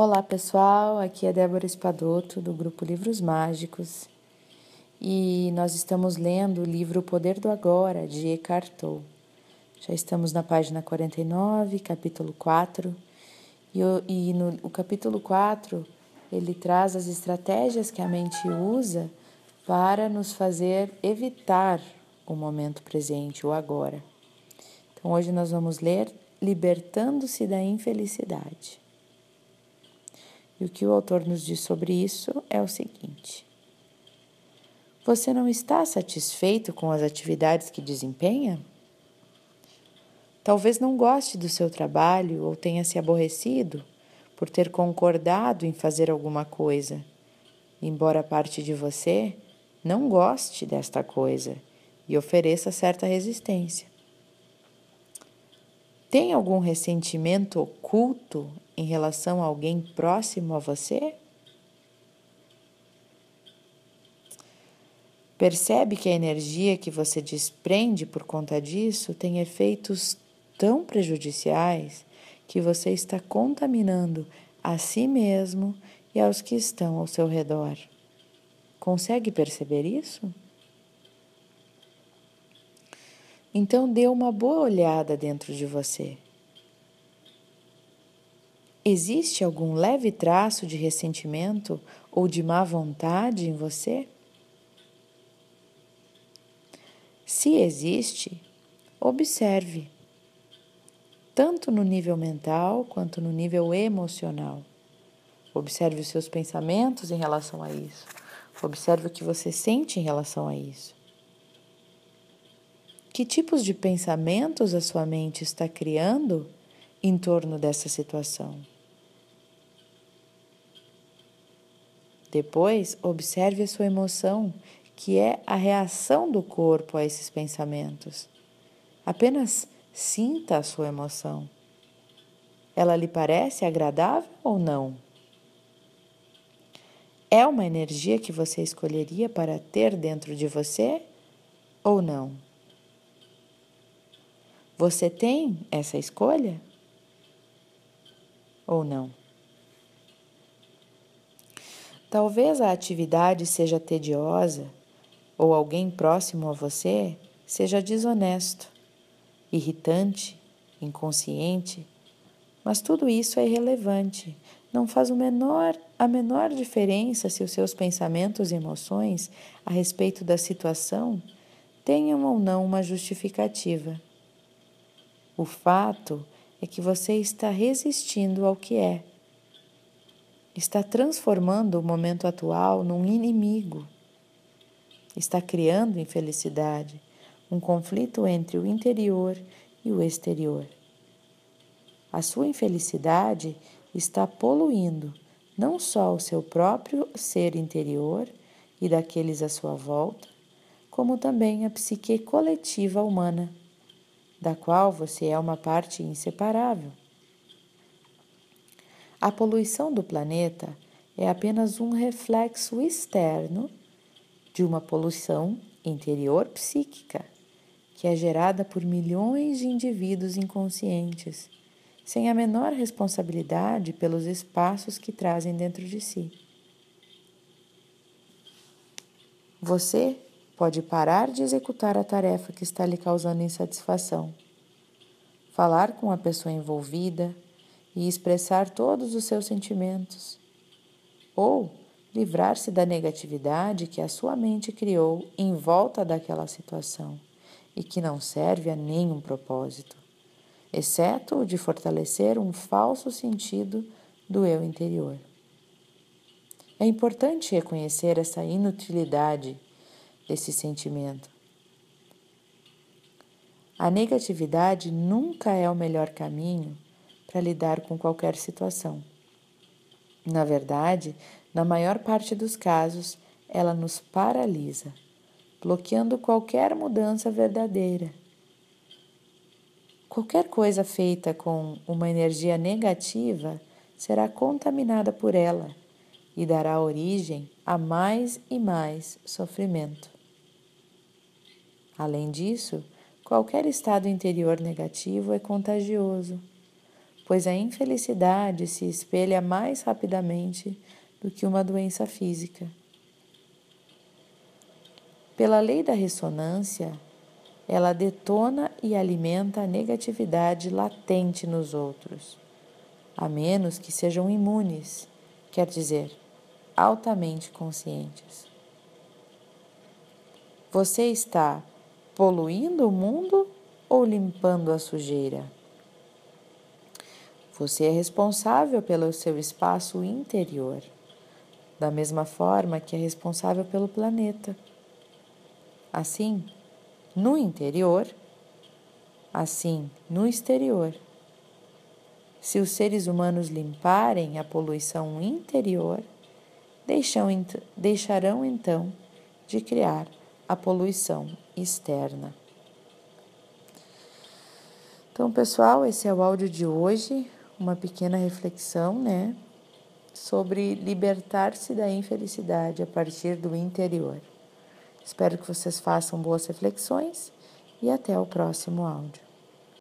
Olá pessoal, aqui é Débora Espadoto do grupo Livros Mágicos e nós estamos lendo o livro O Poder do Agora de Eckhart Tolle. Já estamos na página 49, capítulo 4 e, e no o capítulo 4 ele traz as estratégias que a mente usa para nos fazer evitar o momento presente, o agora. Então hoje nós vamos ler Libertando-se da Infelicidade. E o que o autor nos diz sobre isso é o seguinte: Você não está satisfeito com as atividades que desempenha? Talvez não goste do seu trabalho ou tenha se aborrecido por ter concordado em fazer alguma coisa, embora parte de você não goste desta coisa e ofereça certa resistência. Tem algum ressentimento oculto em relação a alguém próximo a você? Percebe que a energia que você desprende por conta disso tem efeitos tão prejudiciais que você está contaminando a si mesmo e aos que estão ao seu redor. Consegue perceber isso? Então dê uma boa olhada dentro de você. Existe algum leve traço de ressentimento ou de má vontade em você? Se existe, observe, tanto no nível mental quanto no nível emocional. Observe os seus pensamentos em relação a isso. Observe o que você sente em relação a isso. Que tipos de pensamentos a sua mente está criando em torno dessa situação? Depois, observe a sua emoção, que é a reação do corpo a esses pensamentos. Apenas sinta a sua emoção. Ela lhe parece agradável ou não? É uma energia que você escolheria para ter dentro de você ou não? Você tem essa escolha ou não? Talvez a atividade seja tediosa ou alguém próximo a você seja desonesto, irritante, inconsciente, mas tudo isso é irrelevante. Não faz menor, a menor diferença se os seus pensamentos e emoções a respeito da situação tenham ou não uma justificativa. O fato é que você está resistindo ao que é está transformando o momento atual num inimigo. Está criando infelicidade, um conflito entre o interior e o exterior. A sua infelicidade está poluindo não só o seu próprio ser interior e daqueles à sua volta, como também a psique coletiva humana, da qual você é uma parte inseparável. A poluição do planeta é apenas um reflexo externo de uma poluição interior psíquica, que é gerada por milhões de indivíduos inconscientes, sem a menor responsabilidade pelos espaços que trazem dentro de si. Você pode parar de executar a tarefa que está lhe causando insatisfação, falar com a pessoa envolvida, e expressar todos os seus sentimentos, ou livrar-se da negatividade que a sua mente criou em volta daquela situação e que não serve a nenhum propósito, exceto o de fortalecer um falso sentido do eu interior. É importante reconhecer essa inutilidade desse sentimento. A negatividade nunca é o melhor caminho para lidar com qualquer situação. Na verdade, na maior parte dos casos, ela nos paralisa, bloqueando qualquer mudança verdadeira. Qualquer coisa feita com uma energia negativa será contaminada por ela e dará origem a mais e mais sofrimento. Além disso, qualquer estado interior negativo é contagioso pois a infelicidade se espelha mais rapidamente do que uma doença física. Pela lei da ressonância, ela detona e alimenta a negatividade latente nos outros, a menos que sejam imunes, quer dizer, altamente conscientes. Você está poluindo o mundo ou limpando a sujeira? Você é responsável pelo seu espaço interior, da mesma forma que é responsável pelo planeta. Assim, no interior, assim no exterior. Se os seres humanos limparem a poluição interior, deixarão então de criar a poluição externa. Então, pessoal, esse é o áudio de hoje, uma pequena reflexão, né, sobre libertar-se da infelicidade a partir do interior. Espero que vocês façam boas reflexões e até o próximo áudio.